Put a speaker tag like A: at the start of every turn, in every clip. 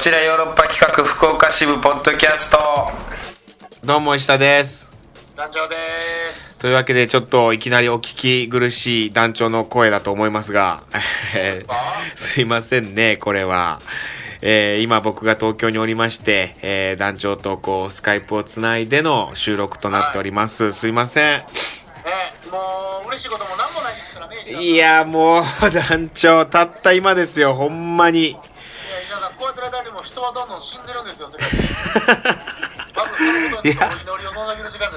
A: ちらヨーロッパ企画福岡支部ポッドキャスト。どうも石田です。
B: 団長です。
A: というわけでちょっといきなりお聞き苦しい団長の声だと思いますが
B: です
A: いませんねこれは。えー今僕が東京におりまして、えー団長とこうスカイプをつないでの収録となっております、すいません。
B: ねもう嬉しいこともなんもないですからね
A: いやもう団長たった今ですよほんまに
B: いや石田さんこうやってる間に死んでるんですよいですか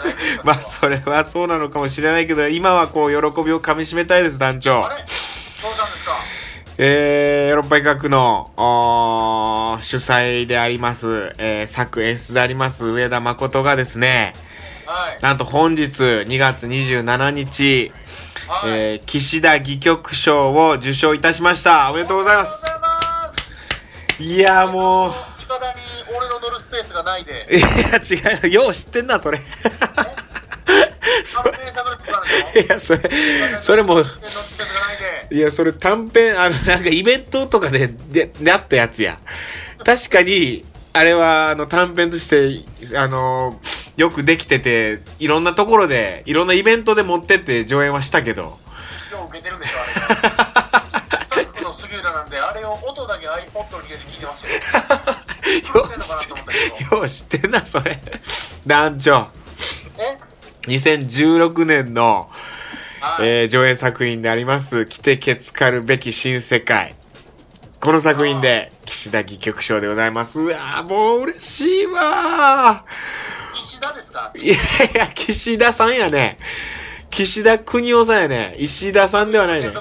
A: まあそれはそうなのかもしれないけど今はこう喜びをかみしめたいです団長。
B: あれ？どうしたんですか？
A: えー、ヨーロッパ医学の主催であります、えー、作演出であります上田誠がですね
B: はい。
A: なんと本日2月27日、
B: はい、
A: えー、岸田戯曲賞を受賞いたしました。おめでとうございます。
B: います。
A: いやもう
B: 乗るスペースがないで。
A: いや違うよ。う知ってんなそれ。そ
B: 短編作で作ったんでしょ？
A: いやそれそれも
B: い
A: や、それ短編、あの、なんかイベントとかで、で、であったやつや。確かに、あれは、あの、短編として、あの、よくできてて、いろんなところで、いろんなイベントで持ってって上演はしたけど、
B: 今日受けてるんでしょあれ。スタッフの杉浦なんであれを音だけ iPod に入れて聞いてましたよ
A: よう知って、な、それ。団長、
B: え
A: ？2016年の、
B: はい、
A: えー上演作品であります、来てけつかるべき新世界。この作品で、岸田戯曲賞でございます。うわーもう嬉しいわー。
B: 石田ですか？
A: いやいや、岸田さんやね。岸田邦夫さんやね。石田さんではないね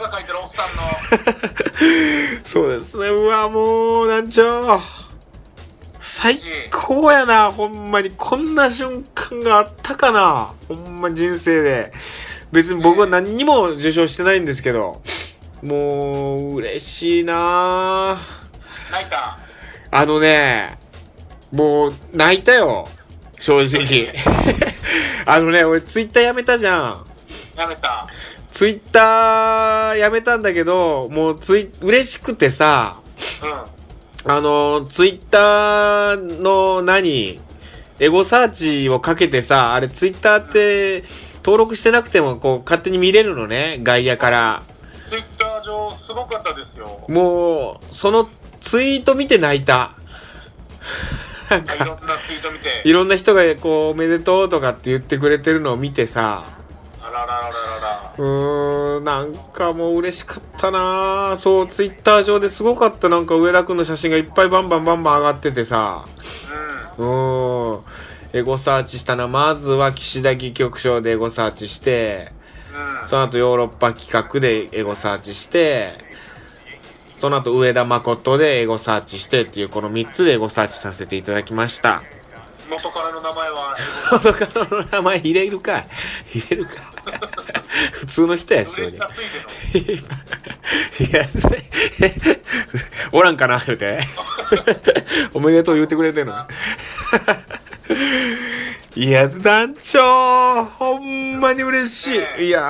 A: そうですね。うわ、もう、団長。最高やな。ほんまに。こんな瞬間があったかな。ほんま人生で。別に僕は何にも受賞してないんですけど。もう、嬉しいな
B: 泣いた？
A: あのね、もう、泣いたよ。正直。あのね、俺ツイッターやめたじゃん。
B: やめた
A: ツイッターやめたんだけど、もうツイ、嬉しくてさ、
B: うん
A: あの、ツイッターの何エゴサーチをかけてさ、あれツイッターって登録してなくてもこう勝手に見れるのね、外野から。
B: ツイッター上すごかったですよ
A: もう、そのツイート見て泣いた。なんか、
B: いろんなツイート見て
A: いろんな人がこう、おめでとうとかって言ってくれてるのを見てさ、
B: あららら
A: うーん、なんかもう嬉しかったなそう、ツイッター上ですごかった。なんか上田くんの写真がいっぱいバンバンバンバン上がっててさ。うーん。エゴサーチしたな。まずは岸田戯曲賞でエゴサーチして、
B: うんうん
A: その後ヨーロッパ企画でエゴサーチして、その後上田誠でエゴサーチしてっていうこの3つでエゴサーチさせていただきました。
B: 元からの名前は
A: 元カノの名前入れるかい入れるか普通の人やし、俺
B: 嬉しさつい
A: や、おらんかな言うて。おめでとう言ってくれてんの。いや、団長ほんまに嬉しい。いや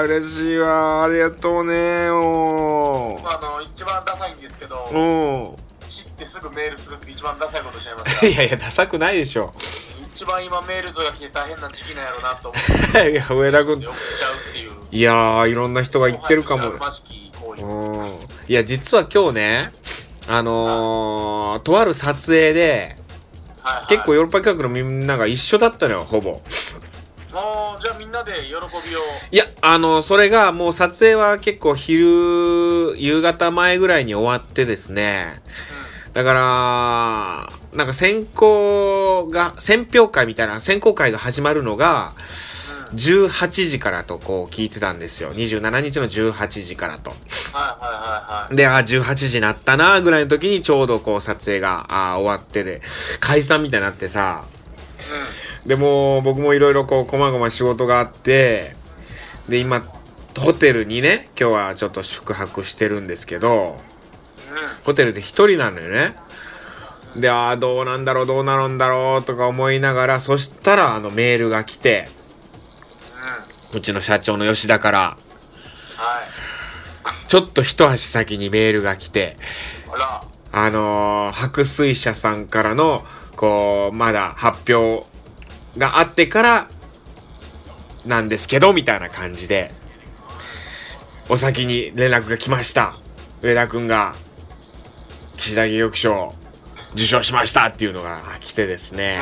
A: ー、嬉しいわ。ありがとうねお
B: まああの一番ダサいんですけど
A: うん。
B: 知ってすぐメールするって一番ダサいことしちゃいました
A: いやいや、ダサくないでしょ。
B: 一番今メールとか来て大変な時期なんやろうなと思って。
A: いや、上田君。
B: い
A: やー、いろんな人が言ってるかも。いや、実は今日ね、あのー、とある撮影で、
B: はいはい。
A: 結構ヨーロッパ企画のみんなが一緒だったのよ、ほぼ。
B: もうじゃあみんなで喜びを。
A: いや、あの、それがもう撮影は結構昼、夕方前ぐらいに終わってですね。だから、なんか選考が、選評会みたいな選考会が始まるのが、
B: うんうん
A: 18時からとこう聞いてたんですよ。27日の18時からと。で、あ、18時なったな、ぐらいの時にちょうどこう撮影があ終わってで、解散みたいになってさ、でもう僕もいろいろこう、こまごま仕事があって、で、今、ホテルにね、今日はちょっと宿泊してるんですけど、
B: うんうん
A: ホテルで一人なのよね。で、ああ、どうなんだろう、どうなるんだろう、とか思いながら、そしたら、あの、メールが来て、
B: う
A: ちの社長の吉田から、
B: はい
A: ちょっと一足先にメールが来て、
B: あ
A: のー白水社さんからの、こう、まだ発表があってから、なんですけど、みたいな感じで、お先に連絡が来ました。上田くんが、岸田義玉賞、受賞しましたっていうのが来てですね。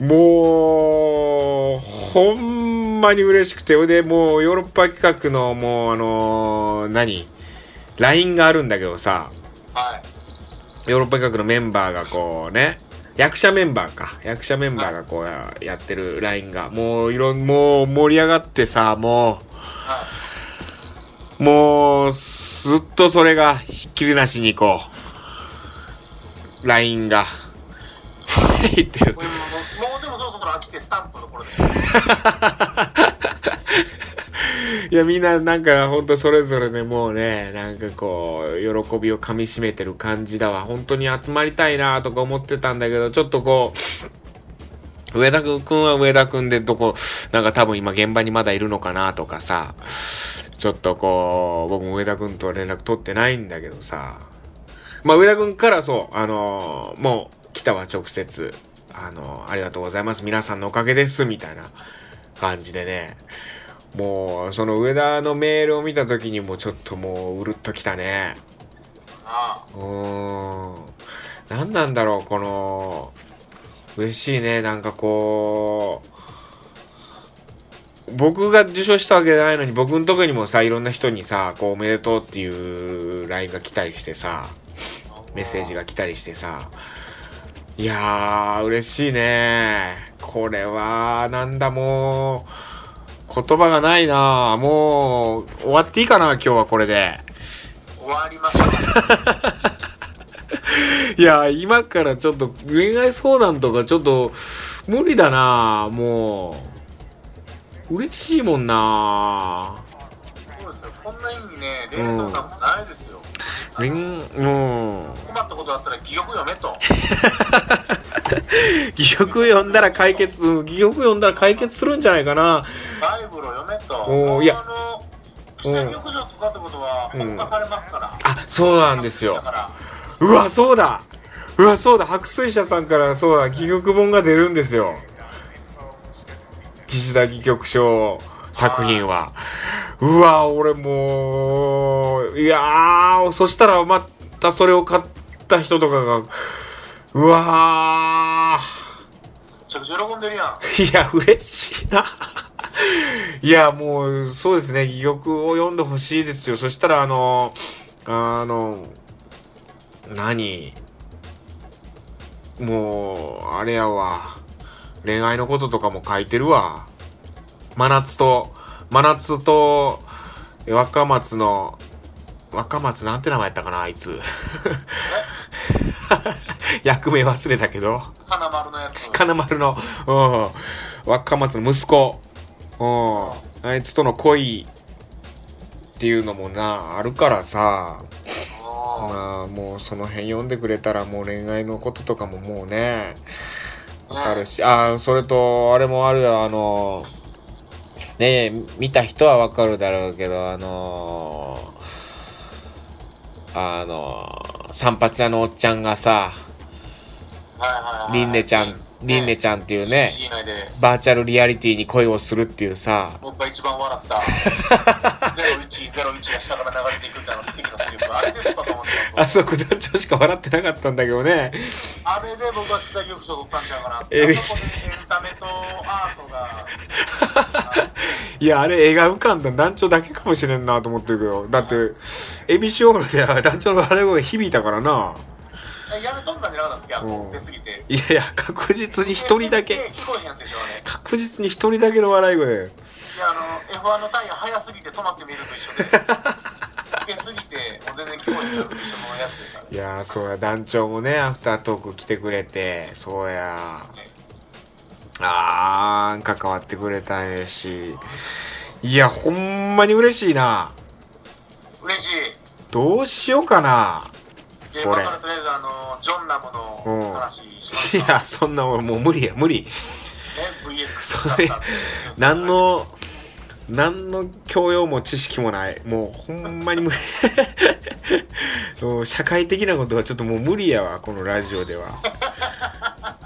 A: もう、ほんまに嬉しくて、で、もうヨーロッパ企画の、もう、あのー何 ?LINE があるんだけどさ、
B: はい。
A: ヨーロッパ企画のメンバーがこうね、役者メンバーか。役者メンバーがこうややってる LINE が、もういろん、もう盛り上がってさ、も
B: は
A: う、もう、ずっとそれがひっきりなしにこう、LINE が、言ってる
B: い。も。うでもそろそろ飽きてスタンプの頃ですよ。
A: いや、みんななんかほんとそれぞれね、もうね、なんかこう、喜びをかみしめてる感じだわ。本当に集まりたいなとか思ってたんだけど、ちょっとこう、上田くんは上田くんでどこ、なんか多分今現場にまだいるのかなとかさ、ちょっとこう、僕も上田くんと連絡取ってないんだけどさ、まあ上田くんからそう、あのもう来たわ直接、あのありがとうございます。皆さんのおかげです、みたいな感じでね、もう、その上田のメールを見た時にもちょっともううるっときたね。
B: あ
A: うーん。何なんだろう、この、嬉しいね、なんかこう、僕が受賞したわけじゃないのに、僕のとこにもさ、いろんな人にさ、こう、おめでとうっていう LINE が来たりしてさ、
B: あ。
A: メッセージが来たりしてさ、いやー、嬉しいね。これは、なんだ、もう、言葉がないなもう、終わっていいかな、今日はこれで。
B: 終わりました。
A: いや、今からちょっと恋愛相談とかちょっと無理だなもう。嬉しいもんな
B: そうですよ。こんな意味ね、恋愛相談もないですよ。
A: 恋、うん。
B: 困ったことあったら記憶読めと。
A: 戯曲読んだら解決、うん戯曲読んだら解決するんじゃないかな
B: バイブルを読めと。
A: おーいや
B: あの、記者局長とかってことは、
A: うん
B: 本化されますから。
A: あ、そうなんですようわ、そうだうわ、そうだ白水社さんからそうだ、戯曲本が出るんですよ。岸田戯曲賞作品は。うわ、俺もう、いやー、そしたらまたそれを買った人とかが、うわ
B: めちゃくちゃ喜んでるやん。
A: ー、いや、嬉しいな。いや、もう、そうですね、戯曲を読んでほしいですよ。そしたら、あの、あの、何？もう、あれやわ。恋愛のこととかも書いてるわ。真夏と、真夏と、若松の、若松なんて名前やったかな、あいつ。役名忘れたけど。
B: 金丸のやつ。
A: 金丸の、うん、若松の息子、うん、あいつとの恋っていうのもな、あるからさ、
B: あ
A: まあもうその辺読んでくれたらもう恋愛のこととかももうね、わかるし、あ、それと、あれもあるよ、あの、ねえ、見た人はわかるだろうけど、あの、あの、散髪屋のおっちゃんがさ。りんねちゃん、りんねちゃんっていうね、バーチャルリアリティに恋をするっていうさ、
B: 僕が一番笑った 0101が下から流れていくってあの奇跡のセリフあれで撮ったと思ってます。
A: あそこ団長しか笑ってなかったんだけどね。
B: あれで僕は記者局長取ったん。ちゃうかなってエンタメとアートが。
A: いや、あれ映画浮かんだ団長だけかもしれんなと思ってるけど。だって、エビシオールでは団長の笑い声響いたからな。
B: えやめとんだんじゃなかったんですか
A: うん。
B: 出過ぎて。
A: いやいや、確実に一人だけ、
B: 出過ぎて聞こえへんやつでしょうね
A: 確実に一人だけの笑い声。
B: いやあの F1 のタイヤ速すぎて止まって見ると一緒で受けすぎてもう全然聞こえへんのと一緒のやつでしたね
A: いやー、そうや、団長もね、アフタートーク来てくれて、そうや。あー、関わってくれたんやし。いや、ほんまに嬉しいな。
B: 嬉しい
A: どうしようかな。
B: で
A: これ
B: 今からとりあえずあのジョンラムの話しま
A: いや、そんな俺もう無理や、無理。
B: ね VX
A: それ何の何の教養も知識もない。もうほんまに無理。社会的なことはちょっともう無理やわこのラジオでは。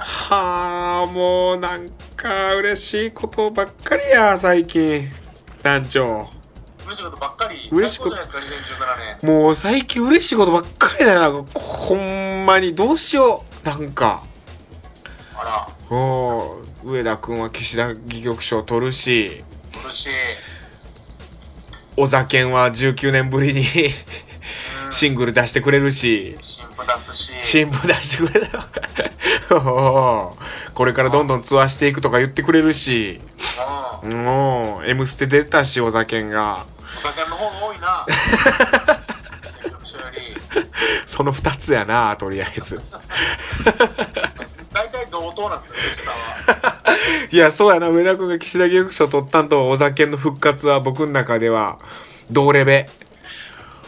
A: はあもうなんか嬉しいことばっかりや最近。団長。
B: 嬉しいことばっかり？
A: 嬉しいこと。
B: 最高じゃないですか2017年。
A: もう最近嬉しいことばっかりだよほんまにどうしよう。なんか。
B: あら。
A: おう上田君は岸田戯曲賞取るし
B: 嬉しい、
A: 小酒は19年ぶりに
B: うん、
A: シングル出してくれるし。
B: 新婦出すし。
A: 新聞出してくれた これからどんどんツアーしていくとか言ってくれるし。
B: うん。
A: もう「M ステ」出たし小酒が。
B: お酒の方が多いな。
A: その2つやなとりあえず。
B: 大体同等なんですよ吉さんは い
A: やそうやな。上田君が岸田戯曲賞取ったんと小酒の復活は僕の中では同レベ。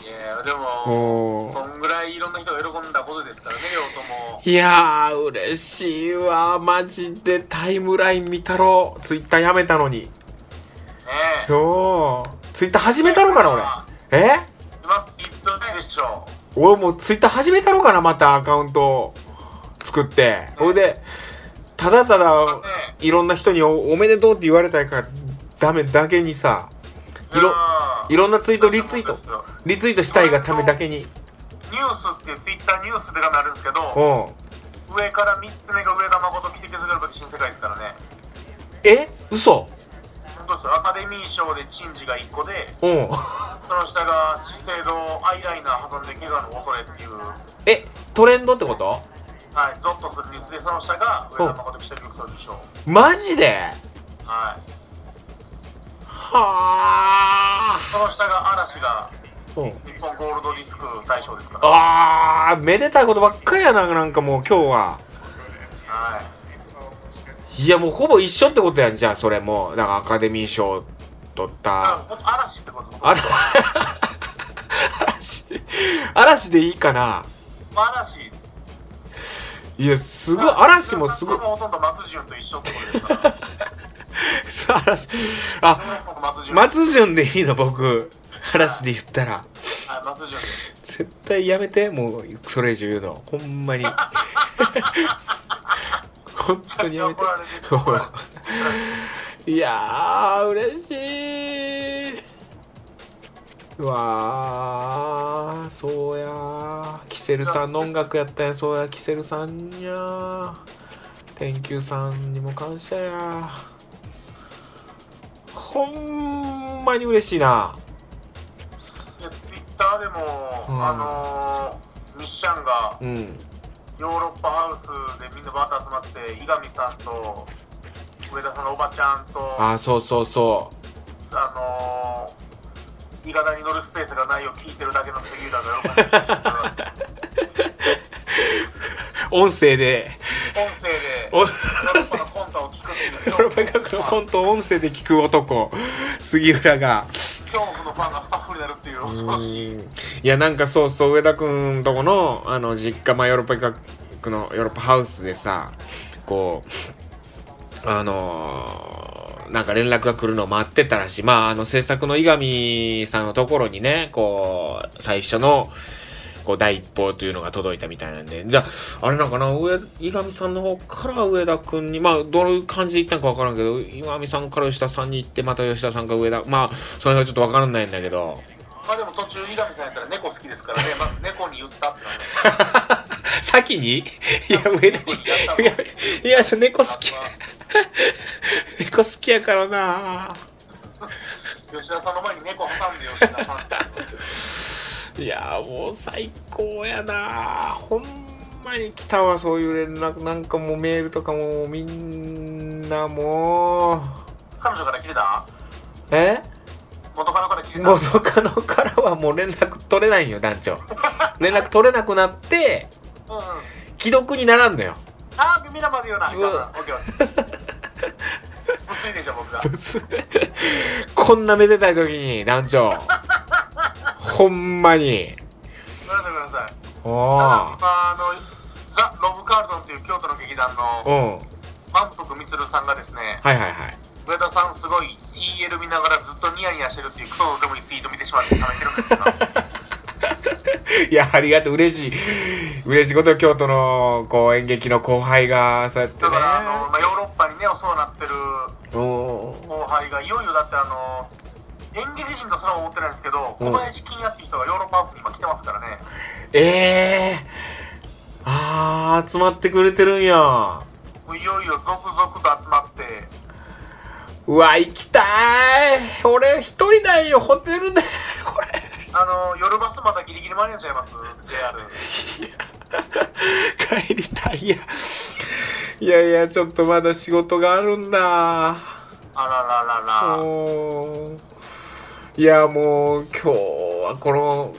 B: いやでもそんぐらいいろんな人が喜んだことですからね両方とも。
A: いやー嬉しいわ。マジでタイムライン見たろ。ツイッターやめたのに。
B: ね
A: よーツイッター始めたろかな俺。え？
B: 今ツイッターないでしょ
A: 俺もうツイッター始めたろかなまたアカウント作って。それでただただ
B: ね。
A: いろんな人におおめでとうって言われたいからダメだけにさいろいろんなツイートリツイートリツイートしたいがためだけに。
B: ニュースってツイッターニュースで画面あるんですけど
A: うん。
B: 上から3つ目が上田誠来て削る時新世界ですからね。
A: え？嘘？
B: 本当ですよ。アカデミー賞で珍事が1個で
A: うん。
B: その下が資生堂アイライナー挟んで怪我の恐れっていう。
A: え？トレンドってこと？
B: はい、ゾッとするニュースでその下が上田誠記者局長受賞
A: マジで？
B: はい。
A: はあ。
B: その下が嵐が
A: う。ん
B: 日本ゴールドディスク大賞ですから。
A: あーめでたいことばっかりやななんかもう今日は。
B: はい。
A: いやもうほぼ一緒ってことやんじゃあそれも。だからアカデミー賞取っ
B: あ
A: た
B: 嵐ってこと？
A: あら。嵐。嵐でいいかな。
B: 嵐です
A: いやすごい嵐もすごい。
B: ほとんど松潤。と一緒ってことですか
A: 嵐あ
B: 僕松潤
A: でいいの僕。嵐で言ったら。
B: はい松潤。
A: 絶対やめてもうそれ以上言うの。ほんまに。本当にやめて。いやー嬉しいうわーそうやー。キセルさんの音楽やったんや。そうやキセルさんや天球さんにも感謝やほんまに嬉しいな。い
B: やツイッターでも、
A: うん。
B: あのー、ミッシャンが
A: うん。
B: ヨーロッパハウスでみんなバーッと集まって伊上さんと上田さんのおばちゃんとあ
A: あそうそうそ
B: のー、伊賀田に乗るスペースがないを聞いてるだけの杉浦が喜
A: 音声で。
B: 音声で。
A: お
B: ヨーロッパのコントを聞くっていう。
A: ヨーロッパ学のコントを音声で聞く男。杉浦が。
B: 恐怖のファンがスタッフになるっていう恐ろしい。
A: うん。いやなんかそうそう上田君とこのあの実家、まあ、ヨーロッパ企画のヨーロッパハウスでさこうあのーなんか連絡が来るのを待ってたらしい。まああの制作の伊上さんのところにねこう最初のこう第一報というのが届いたみたいなんで。じゃああれなんかな？上伊上さんの方から上田君にまあどういう感じで行ったのか分からんけど伊上さんから吉田さんに行ってまた吉田さんから上田まあその辺はちょっと分からないんだけど。
B: まあでも途中伊上さんやったら猫好きですからね、まず猫に言ったってなりますから
A: 先に？いや、上田に。いや、猫好き。猫好きやからな
B: 吉田さんの前に猫挟んで吉田さんって言いますけど
A: いや、もう最高やなほんまに来たわ、そういう連絡。なんかもうメールとかもみんなもう。
B: 彼女から来てた？
A: え？
B: 元カノから来てた？
A: 元カノからはもう連絡取れないんよ、団長。連絡取れなくなって、既読にならんのよ。
B: ああ、耳生で言うな、
A: そう。
B: 薄いでしょ、僕が。
A: こんなめでたい時に、団長。ほんまに。
B: ごめんなさい、あの、ザ・ロブ・カールトンっていう京都の劇団の
A: うん。
B: 満腹充さんがですね、
A: はいはいはい。
B: 上田さんすごい TL 見ながらずっとニヤニヤしてるっていうクソでもいいツイート見てしまって冷めてるんですけど
A: いや、ありがとう、嬉しい。嬉しいこと、京都の、こう、演劇の後輩が、そうやってね。
B: だからあの、まあ、ヨーロッパにねお世話になってる後輩がいよいよだってあの演劇人とそれは思ってないんですけど
A: うん
B: 小林金也って人がヨーロッパハウスに今来てますからね
A: ええー。あー、集まってくれてるんや。
B: いよいよ続々と集まって
A: うわ、行きたい。俺、一人だよ、ホテルで。これ。
B: あの夜バスまたギリギリ間に合っちゃいます？JR
A: 帰りたいいや。いやいや、ちょっとまだ仕事があるんだ。
B: あらららら。
A: いやもう今日はこの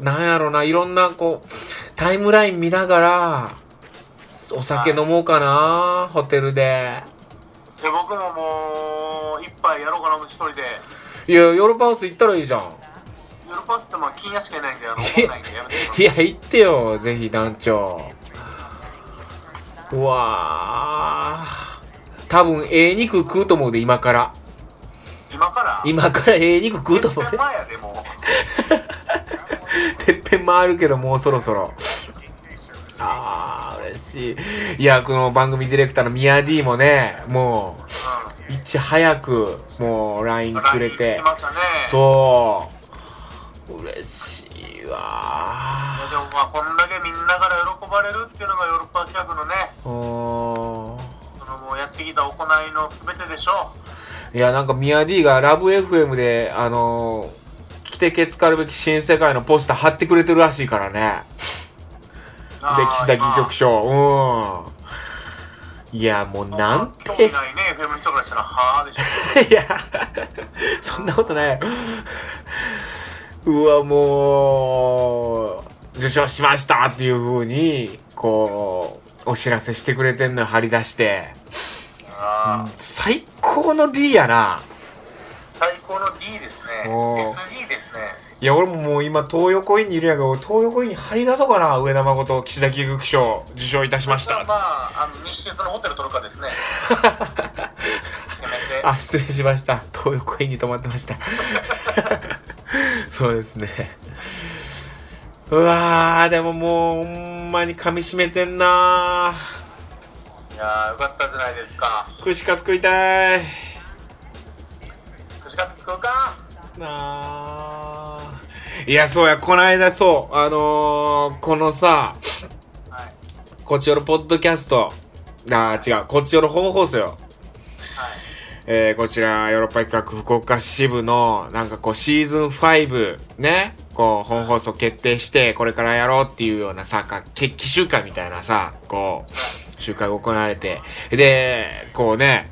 A: なんやろないろんなこうタイムライン見ながらお酒飲もうかなホテルで。
B: で僕ももう一杯やろうかな一人で。
A: いやヨーロッパハウス行ったらいいじゃん
B: 夜バスってまあ金也しかいないんであの怒んないんでやめてくださ
A: いや行ってよぜひ団長。うわー。多分ええ肉食うと思うで今から。
B: 今から？
A: 今からええ肉食うと思う
B: 1
A: で
B: 前やでもう。
A: てっぺん回るけどもうそろそろ。あー嬉しい。いやこの番組ディレクターのミヤ D もねもういち早くもう LINE
B: うん
A: くれて。
B: ね。
A: そう嬉しい
B: いや
A: わ
B: でもまあこんだけみんなから喜ばれるっていうのがヨーロッパ企画のねそのもうやってきた行いの全てでしょ。
A: ーんいやなんかミヤ D がラブ FM であのー、来てけつかるべき新世界のポスター貼ってくれてるらしいからね。歴史的曲賞うん。いやもう
B: 今
A: なん
B: 興
A: て
B: 味ないね FM の人からしたらはあでしょ。
A: いや、そんなことない。うわ、もう、受賞しましたっていう風に、こう、お知らせしてくれてんのよ、張り出して。最高の D やな。
B: 最高の D ですね SD ですね
A: いや、俺ももう今、東横インにいるんやけど、東横インに張り出そうかな、上田誠、岸田菊曲賞、受賞いたしました。
B: まああの日鉄のホテル取るかですね せめて
A: あ、失礼しました。東横インに泊まってました。そうですね。うわー、でももう、ほんまに噛み締めてんない
B: やーよかったじゃないですか
A: 串カツ食いたい。
B: 串カツ作るか
A: なあ。いや、そうや、この間そう、あのー、このさ、
B: はい
A: こっちよろポッドキャスト、あー違う、こっちよろ本放送よ。
B: はい
A: えーこちら、ヨーロッパ企画福岡支部の、なんかこう、シーズン5、ね、こう、本放送決定して、これからやろうっていうようなさ、か決起集会みたいなさ、こう、集会が行われて、で、こうね、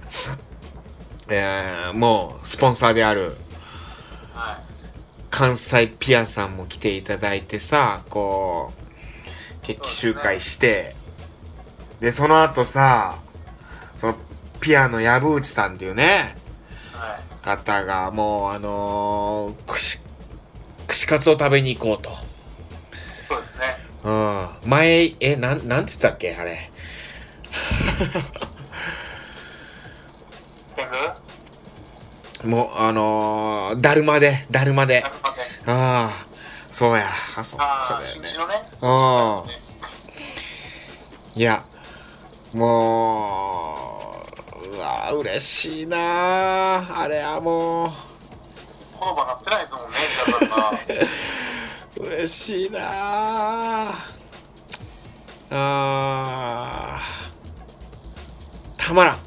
A: えーもう、スポンサーである、
B: はい。
A: 関西ピアさんも来ていただいてさ、こう、決起集会して、で、その後さ、ピアの藪内さんっていうね、
B: はい
A: 方が、もう、あのー、串、串カツを食べに行こうと。
B: そうですね
A: うん。前、え、なん、なんて言ってたっけあれ。もう、あのー、だるまで、だるまでああ、そうや。あ、そう
B: ああ
A: だよね。
B: 新地のね
A: うんいや、もう、うわ嬉しいなあれはも
B: 言葉なってないですもんね石田さんが。
A: う、嬉しいな。ああー。たまらん。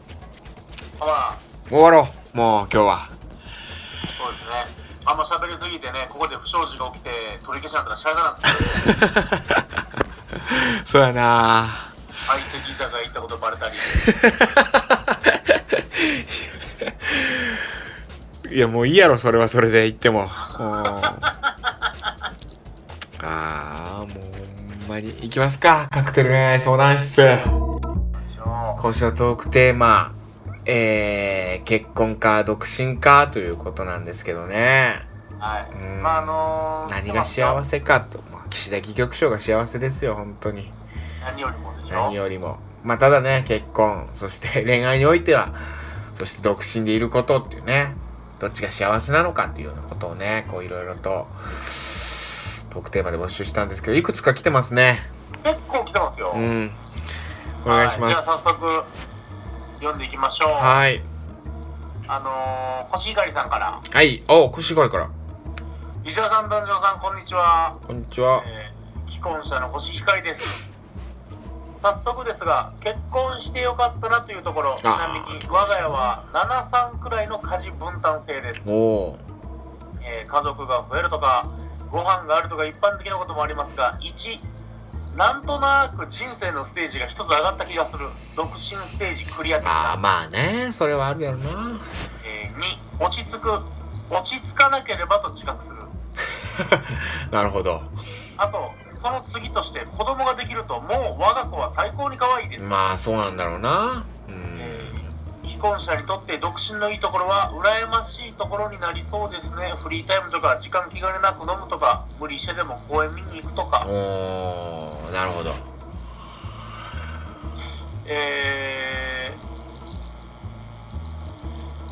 B: まあ
A: 終わろう。もう今日は。
B: そうですね。あんま喋りすぎてねここで不祥事が起きて取り消しなんたらしゃれなんですけど
A: そうやな。
B: 相席居酒屋行ったことバレたり
A: いやもういいやろ、それはそれで言っても。うん ああ、もうほんまに。行きますか。カクテル恋愛相談室。今週のトークテーマ、えー、結婚か独身かということなんですけどね。
B: はい
A: うん
B: まああのー、
A: 何が幸せかと。まあ、岸田戯曲賞が幸せですよ、本当に。
B: 何よりもでしょ
A: 何よりも。まあ、ただね、結婚、そして恋愛においては、そして独身でいることっていうね、どっちが幸せなのかっていうようなことをね、こういろいろと、トークテーマで募集したんですけど、いくつか来てますね。
B: 結構来てますよ。
A: うん。お願いしま
B: はじゃあ
A: す。
B: 早速、読んでいきましょう。
A: はい。
B: あのー、コシヒカリさんから。
A: はい。お、腰があるから。
B: 石田さん、男女さん、こんにちは。
A: こんにちは。
B: えー既婚者のコシヒカリです。早速ですが、結婚してよかったなというところ、ちなみに我が家は7、3くらいの家事分担制です。えー家族が増えるとか、ご飯があるとか一般的なこともありますが、1、なんとなく人生のステージが一つ上がった気がする。独身ステージクリア的
A: ああ、
B: な。
A: まあね。それはあるやろな。
B: えー2、落ち着く。落ち着かなければと自覚する。
A: なるほど。
B: あと、その次として子供ができるともう我が子は最高に可愛いです。
A: まあ、そうなんだろうな。うん。
B: えー既婚者にとって独身のいいところは羨ましいところになりそうですね。フリータイムとか時間気兼ねなく飲むとか無理してでも公園見に行くとか。
A: おー、なるほど。
B: えー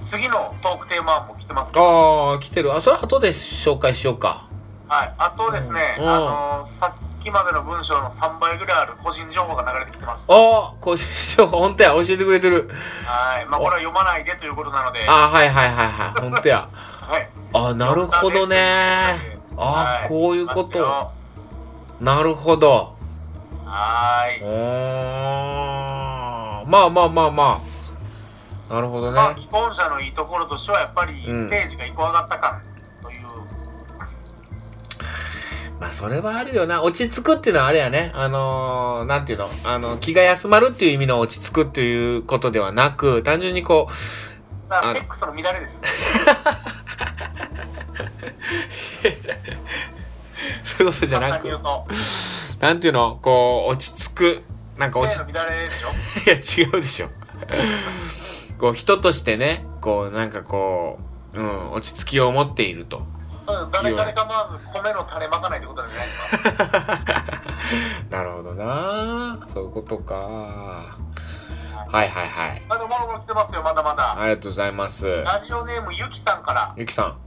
B: 次のトークテーマも来てますけど、
A: ああ、来てる。あ、それ後で紹介しようか。
B: はい、あとですね、
A: うん
B: あのーさっきまでの文章の3倍ぐらいある個人情報が流れてきてます。
A: ああ、こうしよう。本当や。教えてくれてる。
B: はい、まあこれは読まないでということなので、
A: ああ、はいはいはいはい。本当や。
B: はい、
A: あなるほどね。あ
B: はい
A: こういうこと。なるほど。
B: はーい。
A: おーまあまあまあまあ。なるほどね。
B: まあ、既婚者のいいところとしては、やっぱり
A: うん
B: ステージが一個上がった感とい
A: まあそれはあるよな。落ち着くっていうのはあれやね。あのー、なんていうの？あの、気が休まるっていう意味の落ち着くっていうことではなく、単純にこう、あ
B: セックスの乱れです。
A: そういうことじゃなくなんていうの？こう、落ち着く。なんか落ち
B: 性の乱れでしょ？
A: いや、違うでしょ。こう、人としてね、こう、なんかこう、うん、落ち着きを持っていると。
B: うん誰彼構わず米の種まかないってことなんじゃないですか。
A: なるほどなそういうことか。はいはいはい。
B: あの、もろもろ来てますよ、まだまだ。
A: ありがとうございます。
B: ラジオネームゆきさんから、
A: ゆきさん。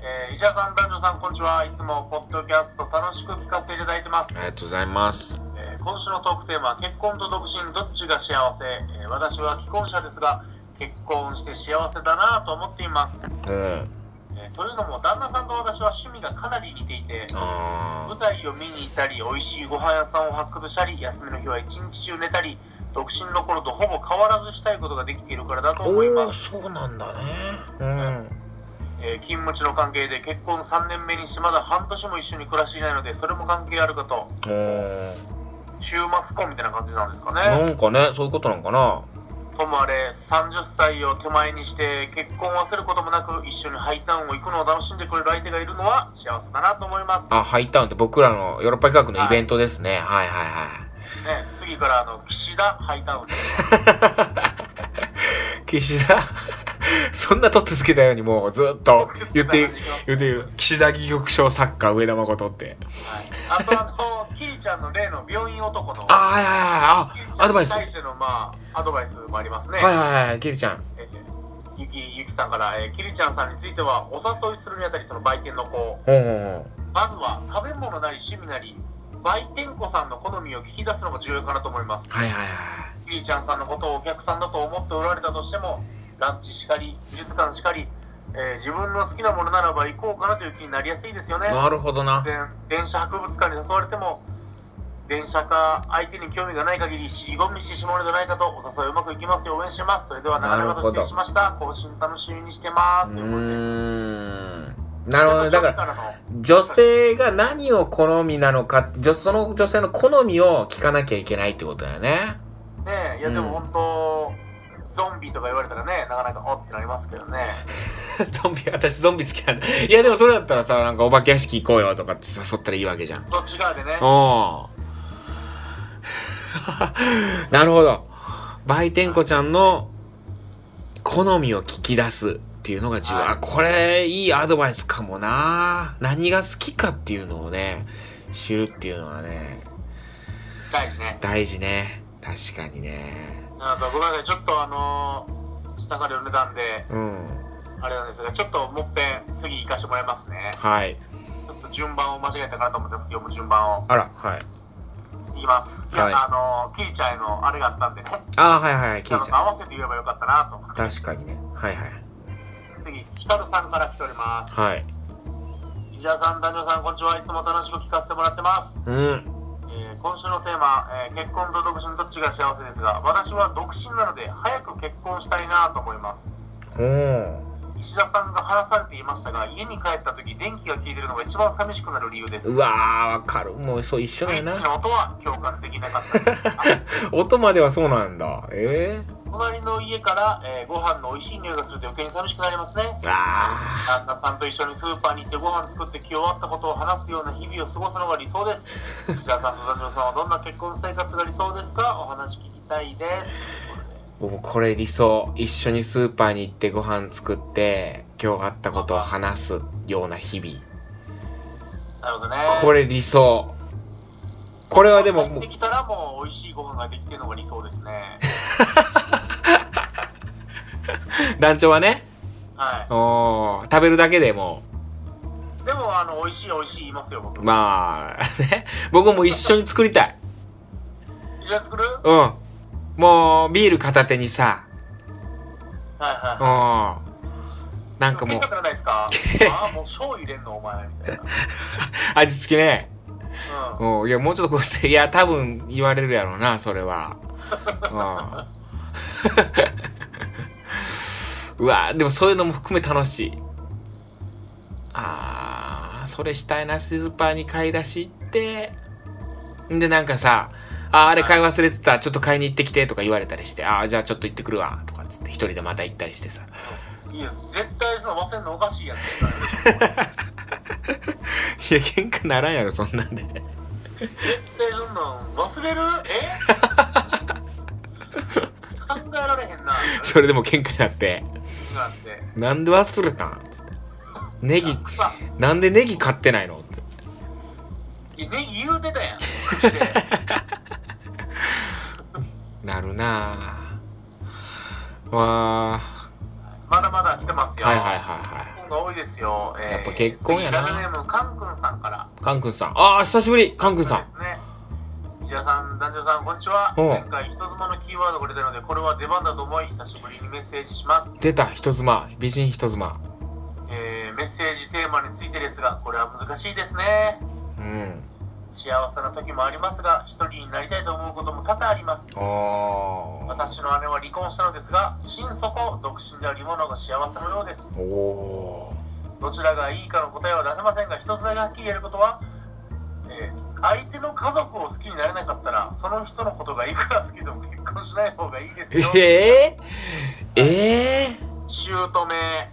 B: えー石田さん、男女さん、こんにちは。いつもポッドキャスト楽しく聞かせていただいてます。
A: ありがとうございます。
B: えー今週のトークテーマは結婚と独身どっちが幸せ、えー私は既婚者ですが結婚して幸せだなと思っています、
A: うん。
B: えーというのも旦那さんと私は趣味がかなり似ていて
A: あ
B: 舞台を見に行ったり美味しいご飯屋さんを発掘したり休みの日は一日中寝たり独身の頃とほぼ変わらずしたいことができているからだと
A: ー
B: 思います、
A: そうなんだね。うん。
B: えー勤務地の関係で結婚3年目にしまだ半年も一緒に暮らしていないのでそれも関係あるかと。週末婚みたいな感じなんですかね。
A: なんかね、そういうことなんかな。
B: ともあれ30歳を手前にして結婚を忘れることもなく一緒にハイタウンを行くのを楽しんでくれる相手がいるのは幸せだなと思います、ね、
A: あ、ハイタウンって僕らのヨーロッパ企画のイベントですね。はい。はいはい。
B: 次からあの岸田ハイタウン。で
A: 岸田？そんな取ってつけたようにもうずっと言って言ってる岸田戯曲賞作家上田誠って。
B: はい、あとあのキリちゃんの例の病院男の
A: あはいはいはい。あアドバイス。
B: 対してのまあアドバイスもありますね、
A: はいはいはいキリちゃん。
B: えーゆきゆきさんから、えー、キリちゃんさんについてはお誘いするにあたりその売店の子。まずは食べ物なり趣味なり売店子さんの好みを聞き出すのが重要かなと思います。
A: うはいはいはい。
B: キリちゃんさんのことをお客さんだと思っておられたとしてもランチしかり美術館しかり、えー自分の好きなものならば行こうかなという気になりやすいですよね。
A: なるほどな。
B: で電車博物館に誘われても電車か相手に興味がない限り尻込みしてしまうのではないかとお誘いうまくいきますよ。応援してます。それでは長々と失礼しました。更新楽しみにしてます。
A: う
B: ということで。
A: ーん。なるほどね。だから
B: 女
A: 性が何を好みなのか女その女性の好みを聞かなきゃいけないってことだよね。
B: ねえいやでも本当、ゾンビとか言われたらねなかなかおってなりますけどね
A: ゾンビ私ゾンビ好きなんだいやでもそれだったらさなんかお化け屋敷行こうよとかって誘ったらいいわけじゃん
B: そっち側でね
A: おー なるほど。売店子ちゃんの好みを聞き出すっていうのが重要。
B: はい
A: あ、これいいアドバイスかもな。何が好きかっていうのをね、知るっていうのはね、
B: 大事ね
A: 大事ね。確かにね。
B: ごめんなさいちょっとあのー下がる値段で、
A: うん。
B: あれなんですが、ちょっともっぺん次行かしてもらいますね。
A: はい。
B: ちょっと順番を間違えたかなと思ってます、読む順番を。
A: あら、はい。
B: いきます。いや、
A: はい
B: あの、キリちゃんへのあれがあったんでね、
A: あーはいはいはい、
B: キリちゃんと合わせて言えばよかったなと思って。
A: 確かにね。はいはい。
B: 次、ヒカルさんから来ております。
A: はい。
B: 石田さん、男女さん、こんにちは。いつも楽しく聞かせてもらってます。
A: うん。
B: えー今週のテーマ、えー結婚と独身どっちが幸せですが、私は独身なので早く結婚したいなと思います。石田さんが話されていましたが、家に帰った時電気が消えてるのが一番寂しくなる理由です。
A: うわー、わかる。もうそう一緒だよな
B: スイッ。チの音は共感できなかった
A: 音まではそうなんだ。え
B: 隣の家から、えーご飯の美味しい匂いがすると余計に寂しくなりますね。旦那さんと一緒にスーパーに行ってご飯作って気終わったことを話すような日々を過ごすのが理想です。石田さんと男女さんはどんな結婚生活が理想ですか？お話聞きたいです。ということで
A: ー。もうこれ理想。一緒にスーパーに行ってご飯作って、今日あったことを話すような日々。
B: なるほどね。
A: これ理想。これはでももう
B: 帰ってきたらもう美味しいご飯ができてるのが理想ですね。
A: 団長はね、
B: は
A: おー食べるだけでも
B: い。でも、あの、美味しい美味しい言いますよ、僕。
A: う、まあ、ね、僕も一緒に作りたい。
B: 一緒に作る？
A: うん。もう、ビール片手にさ、
B: はいは
A: うん。なんか
B: い。
A: もう
B: 喧嘩、ってないですか？あ あ、もう醤油入れんのお前、みたいな。
A: 味付けね。
B: うん。
A: うん。いや、もうちょっとこうして、いや、多分言われるやろうな、それは。うん。うわでもそういうのも含め楽しい。あー、それしたいな、スーパーに買い出し行って、んで、なんかさ、あー、あれ買い忘れてた、ちょっと買いに行ってきてとか言われたりして、あー、じゃあちょっと行ってくるわ、とかっつって一人でまた行ったりしてさ。
B: いや、絶対その忘れんのおかしいやん。
A: いや、喧嘩ならんやろ、そんなんで。
B: 絶対そんなん忘れる？え？考えられへんな。
A: それでも喧嘩になって、
B: なんて。
A: なんで忘れたん？ネギ、
B: 草。
A: なんでネギ買ってないの？って。
B: いや、ネギ言うてたやん。口で。
A: なるなぁ。わ
B: まだまだ来てます
A: ー。
B: よ。
A: はいはいはいは
B: 今度多いですよ。えー
A: やっぱ結婚やな
B: 次ラジオネーム、カンくんさんから。
A: い。カン君さん。あー、久しぶりカン君さん
B: で。すね。石田さん、男女さん、こんにちは。前回、人妻のキーワードが出たので、これは出番だと思い、久しぶりにメッセージします。
A: 出た、人妻。美人人妻。
B: えーメッセージテーマについてですが、これは難しいですね。
A: うん。
B: 幸せな時もありますが、一人になりたいと思うことも多々あります。私の姉は離婚したのですが、心底独身であるものが幸せのようです。どちらがいいかの答えは出せませんが、一つだけはっきり言えることは、えー相手の家族を好きになれなかったら、その人のことがいくら好きでも結婚しない方がいいですよ。
A: えー、え
B: 姑、弟、ね、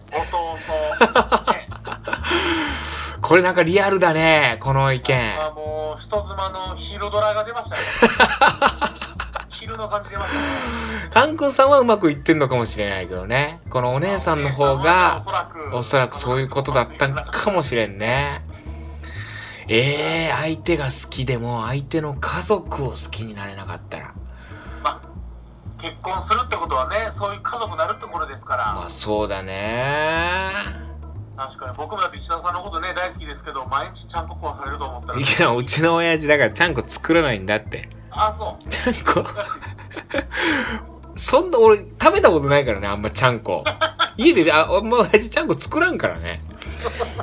A: ー、これなんかリアルだね、この意見。
B: あもう人妻の昼ドラが出ましたね。昼の感じ出ましたね。
A: カン君さんはうまくいってんのかもしれないけどね。このお姉さんの方が
B: お、そらく
A: おそらくそういうことだったんかもしれんね。ええー、相手が好きでも相手の家族を好きになれなかったら。
B: まあ、結婚するってことはね、そういう家族になるってことですから。
A: まあそうだね。
B: 確かに。僕もだって石田さんのことね大好きですけど毎日ちゃんこ食わされると思ったら。
A: いや、うちの親父だからちゃんこ作らないんだって。
B: あそう。
A: ちゃんこ、そんな俺食べたことないからね、あんまちゃんこ。家で、あ、あんま親父ちゃんこ作らんからね。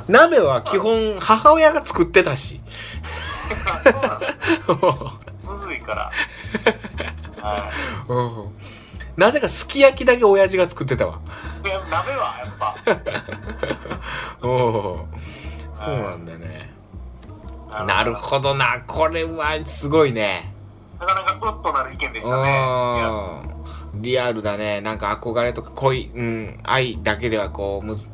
A: 鍋は 基本母親が作ってたし。
B: そうなん むずいから。は
A: うんなぜかすき焼きだけ親父が作ってたわ。
B: いいや鍋はやっぱ
A: おおそうなんだね。なるほどな。これはすごいね。
B: なかなかウッとなる意見でしたね
A: リアルだね。なんか憧れとか恋、うん、愛だけではこう、むず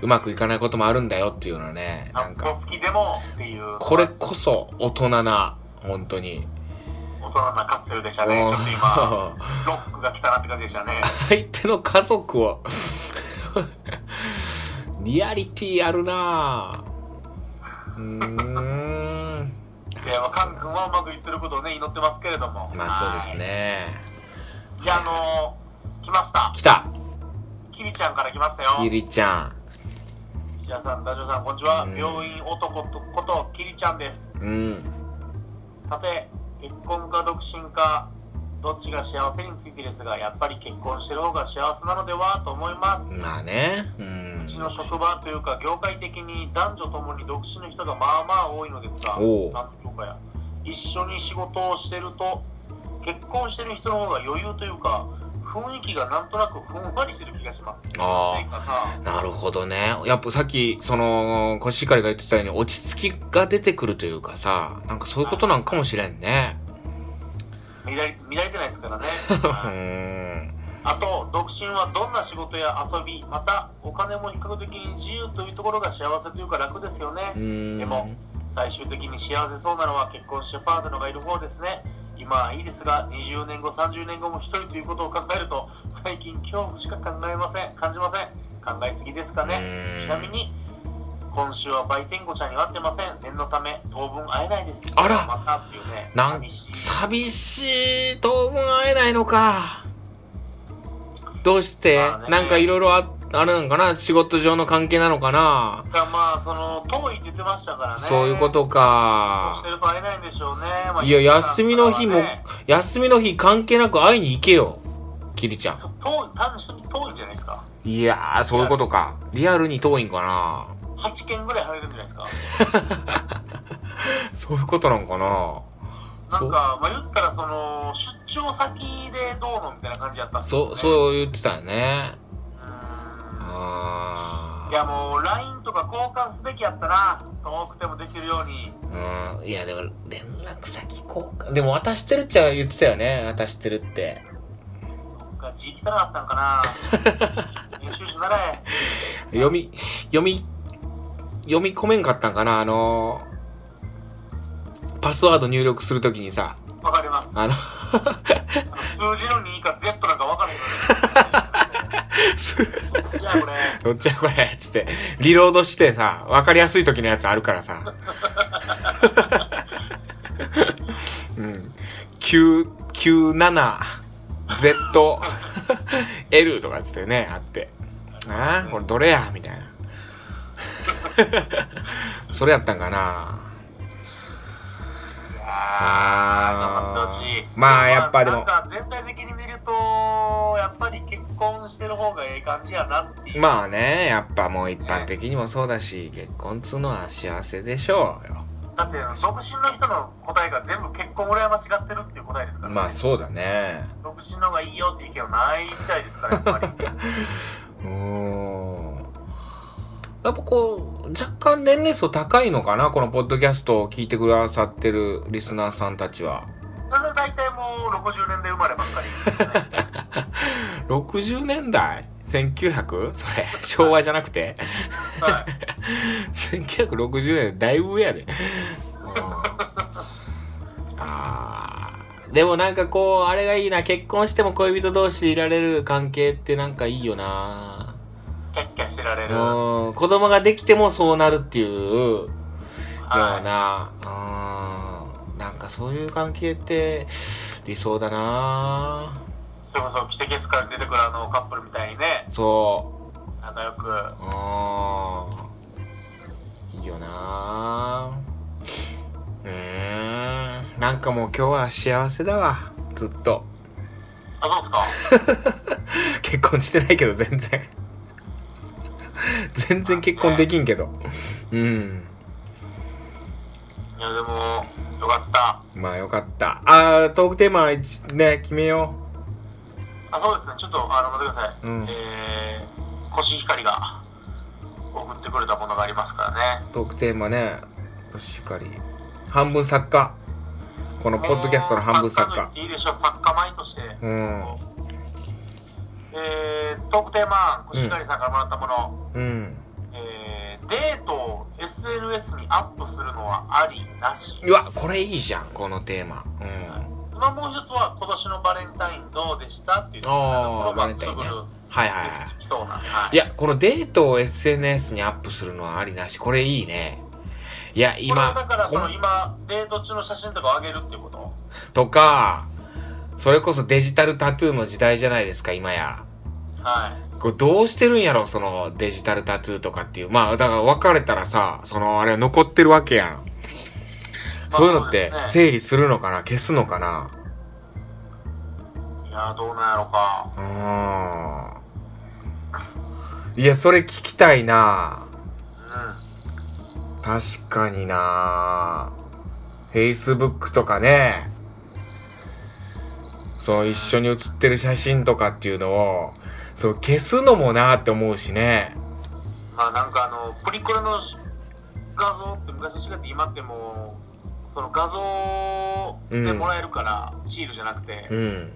A: うまくいかないこともあるんだよっていうのはね。なんんか、
B: と好きでもっていう
A: これこそ大人な、本当に。
B: 大人なカプセルでしたね。ちょっと今ロックが来たなって感じでしたね。
A: 相手の家族を。リアリティあるなぁ。うーん。
B: いやまあカン君はうまくいってることをね祈ってますけれども。
A: まあそうですね。
B: はい。じゃああのー来ました。
A: 来た。
B: キリちゃんから来ましたよ。
A: キリちゃ
B: 石田さん、ダジョさん、こんにちは。
A: うん。
B: 病院男とことキリちゃんです。
A: ん。うん。
B: さて、結婚か独身か、どっちが幸せについてですが、やっぱり結婚してる方が幸せなのではと思います。
A: まあね。うん
B: う。ちの職場というか業界的に男女ともに独身の人がまあまあ多いのですが
A: おう
B: なんていうかや一緒に仕事をしてると結婚してる人の方が余裕というか雰囲気がなんとなくふんわりしてる気がします
A: あー
B: せいかな
A: なるほどね。やっぱさっき、その、コシヒカリが言ってたように、落ち着きが出てくるというかさ、なんかそういうことなんかもしれんね。
B: 乱れ乱れてないですからね
A: う
B: はい
A: ん。
B: あと独身はどんな仕事や遊びまたお金も比較的に自由というところが幸せというか楽ですよね、
A: うん。
B: でも最終的に幸せそうなのは結婚してパートナーがいる方ですね今はいいですが20年後30年後も一人ということを考えると最近恐怖しか考えません。感じません。考えすぎですかね。
A: うん。
B: ちなみに今週は売店子ちゃんに会ってません。念のため当分会えないです。
A: あら。
B: またっていうね寂しい。
A: 寂しい。当分会えないのか。どうして、
B: まあね。
A: なんかいろいろああるのかな？仕事上の関係なのかな？
B: がまあその遠いって言ってましたからね。
A: そういうことか。
B: してると会えないんでしょうね、まあ
A: いや休みの日も休みの日関係なく会いに行けよ。キリちゃん。
B: 遠い単純に遠いんじゃないですか？
A: いやーそういうことか。リアルに遠いんかな
B: ？8件ぐらい入れるんじゃないですか？
A: そういうことなんかな？
B: なんか、まあ、言ったら、その、出張先でどうのみたいな感じやったっね。
A: そうそう言ってたよね
B: いや、もう、LINE とか交換すべきやったな。遠くてもできるように。
A: ーうんいやでも連絡先交換でも渡してるっちゃ言ってたよね渡してるって
B: そっか、字汚かったんかな。編集しならえ。
A: 読み読み読み込めんかったんかなあのーパスワード入力するときにさ
B: わかります。
A: あの
B: あの数字の2か Z なんかわからへん のね。じゃあ、これ。
A: どっちやこれつって、リロードしてさ、わかりやすい時のやつあるからさ。うん。9、97、Z、L とかつってね、あって。ああ、これどれや？みたいな。それやったんかな
B: 頑張ってほしい。
A: まあやっぱでも
B: なんか全体的に見ると、やっぱり結婚してる方がええ感じやなっていう。
A: まあね、やっぱもう一般的にもそうだし、結婚っつうのは幸せでしょうよ。
B: だって独身の人の答えが全部結婚羨ましがってるっていう答えですからね、
A: まあそうだね。
B: 独身の方がいいよっていう意見はないみたいですからやっぱり
A: うーんやっぱこう、若干年齢層高いのかなこのポッドキャストを聞いてくださってるリスナーさんたちは。
B: 大体もう60年代生まればっかり ですね
A: 60年代 ?1900? それ、昭和じゃなくて
B: はい
A: 1960年だいぶ上やで。うんあーでもなんかこう、あれがいいな。結婚しても恋人同士でいられる関係ってなんかいいよな。
B: キャッキャしてられる。
A: うん。子供ができてもそうなるっていうよう
B: は
A: な、うん、なんかそういう関係って理想だな。
B: いそれこそキテケツから出てくるあのカップルみたいにね。
A: そう。
B: 仲良く。
A: あーいいよな。うーん。なんかもう今日は幸せだわ。ずっと。
B: あそうですか？
A: 結婚してないけど全然全然結婚できんけど。うん。
B: いやでもよかった。
A: まあよかった。あートークテーマ一ね決めよ
B: あそうですね。ちょっとあの待ってください、
A: うん。
B: えー、コシヒカリが送ってくれたものがありますからね。
A: うトークテーマね。しっかり半分作家。このポッドキャストの半分作家。
B: いいでしょう。作家前として、
A: うん
B: えー、トークテーマコシヒカリさんからもらったもの、
A: うん。
B: えー、デートを SNS にアップするのはありなし。
A: うわこれいいじゃんこのテーマ。うん。
B: 今もう一つは今年のバレンタインどうでしたっていうの
A: バレンタイン
B: る
A: はいはいはい。
B: きそうな、はい。
A: いや、このデートを SNS にアップするのはありなし。これいいね。いや、
B: これ
A: 今
B: はだからその今デート中の写真とかを上げるっていうこと？
A: とか、それこそデジタルタトゥーの時代じゃないですか、今や。
B: はい。
A: これどうしてるんやろそのデジタルタトゥーとかっていう。まあ、だから別れたらさ、そのあれ残ってるわけやん。そういうのって整理するのかな消すのかない
B: やー、どうなんやろか。
A: うーん。いや、それ聞きたいな
B: う
A: 確かにな Facebook とかね。そう、一緒に写ってる写真とかっていうのを、そう、消すのもなって思うしね。
B: ん。まあなんかあの、プリクラのし画像って昔と違って今ってもう、その画像でもらえるから、シールじゃなくて、
A: うん。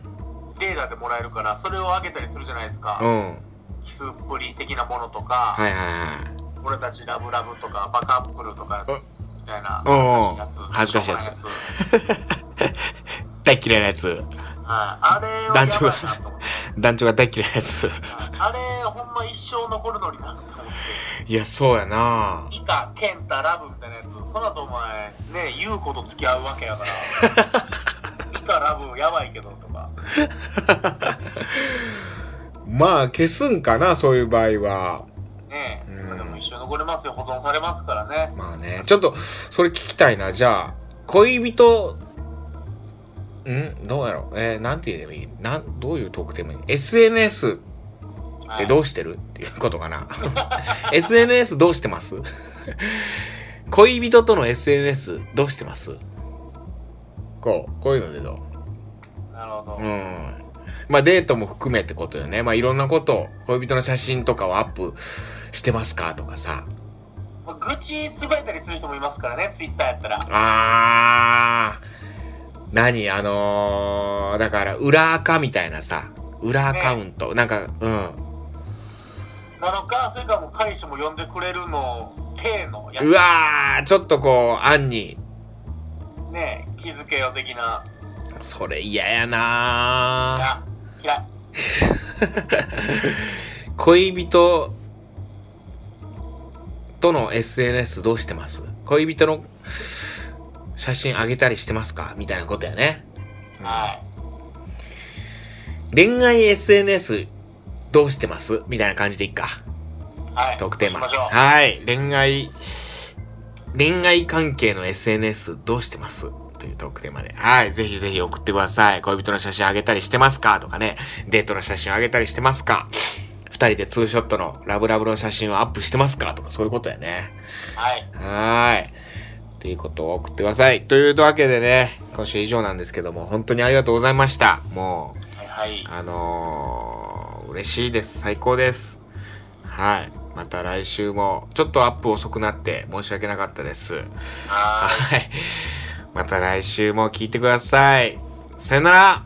B: レーダーでもらえるから、それを上げたりするじゃないですか。
A: うん。
B: キスっぷり的なものとか、
A: はいはいはい。
B: 俺たちラブラブとか、バカップルとか、
A: うん
B: みたいな、
A: うん
B: 恥ずかしいやつ。
A: 恥ずかしいやつ 大嫌いなやつ。
B: はい。あれを
A: 団長が。団長が大嫌いなやつ。
B: あれ、ほんま一生残るのになって思って。
A: いや、そうやな
B: イカ、ケンタ、ラブみたいなやつ、その後お前、ね、ユウコと付き合うわけやから、イカ、ラブ、やばいけどとか、
A: まあ、消すんかな、そういう場合は。
B: ね、
A: うん
B: でも一生残りますよ、保存されますからね。
A: まあね、ちょっと、それ聞きたいな。じゃあ、恋人、んどうやろう？えーなんて言えばいい？なん、どういうトークテーマに ?SNS ってどうしてる？っていうことかな。SNS どうしてます？恋人との SNS どうしてます？こう、こういうのでどう？
B: なるほど。
A: うん。まあデートも含めってことよね。まあいろんなこと、恋人の写真とかをアップしてますかとかさ。
B: まあ愚痴つぶやいたりする人もいますからね、ツイッターやったら。
A: あー。何あのー、だから裏垢みたいなさ。裏アカウント。なんか、うん。
B: なのか、それからもう彼氏も呼んでくれるの、体のや
A: うわー、ちょっとこう、案に。
B: つ、ね、気づけよ的な。
A: それ嫌やなー。
B: いや、嫌い。
A: 恋人との SNS どうしてます？恋人の写真あげたりしてますか？みたいなことやね。
B: はい。
A: 恋愛 SNS どうしてます？みたいな感じでいっか。
B: はい。
A: トークテーマ。はい。恋愛、恋愛関係の SNS どうしてます？というトークテーマで。はい。ぜひぜひ送ってください。恋人の写真あげたりしてますか？とかね。デートの写真あげたりしてますか？二人でツーショットのラブラブの写真をアップしてますか？とかそういうことやね。
B: はい。
A: はーい。っていうことを送ってください。というわけでね、今週以上なんですけども、本当にありがとうございました。もう、
B: はいはい。
A: あのー、嬉しいです。最高です。はい。また来週も、ちょっとアップ遅くなって申し訳なかったです。
B: は
A: はい。また来週も聞いてください。さよなら
B: い。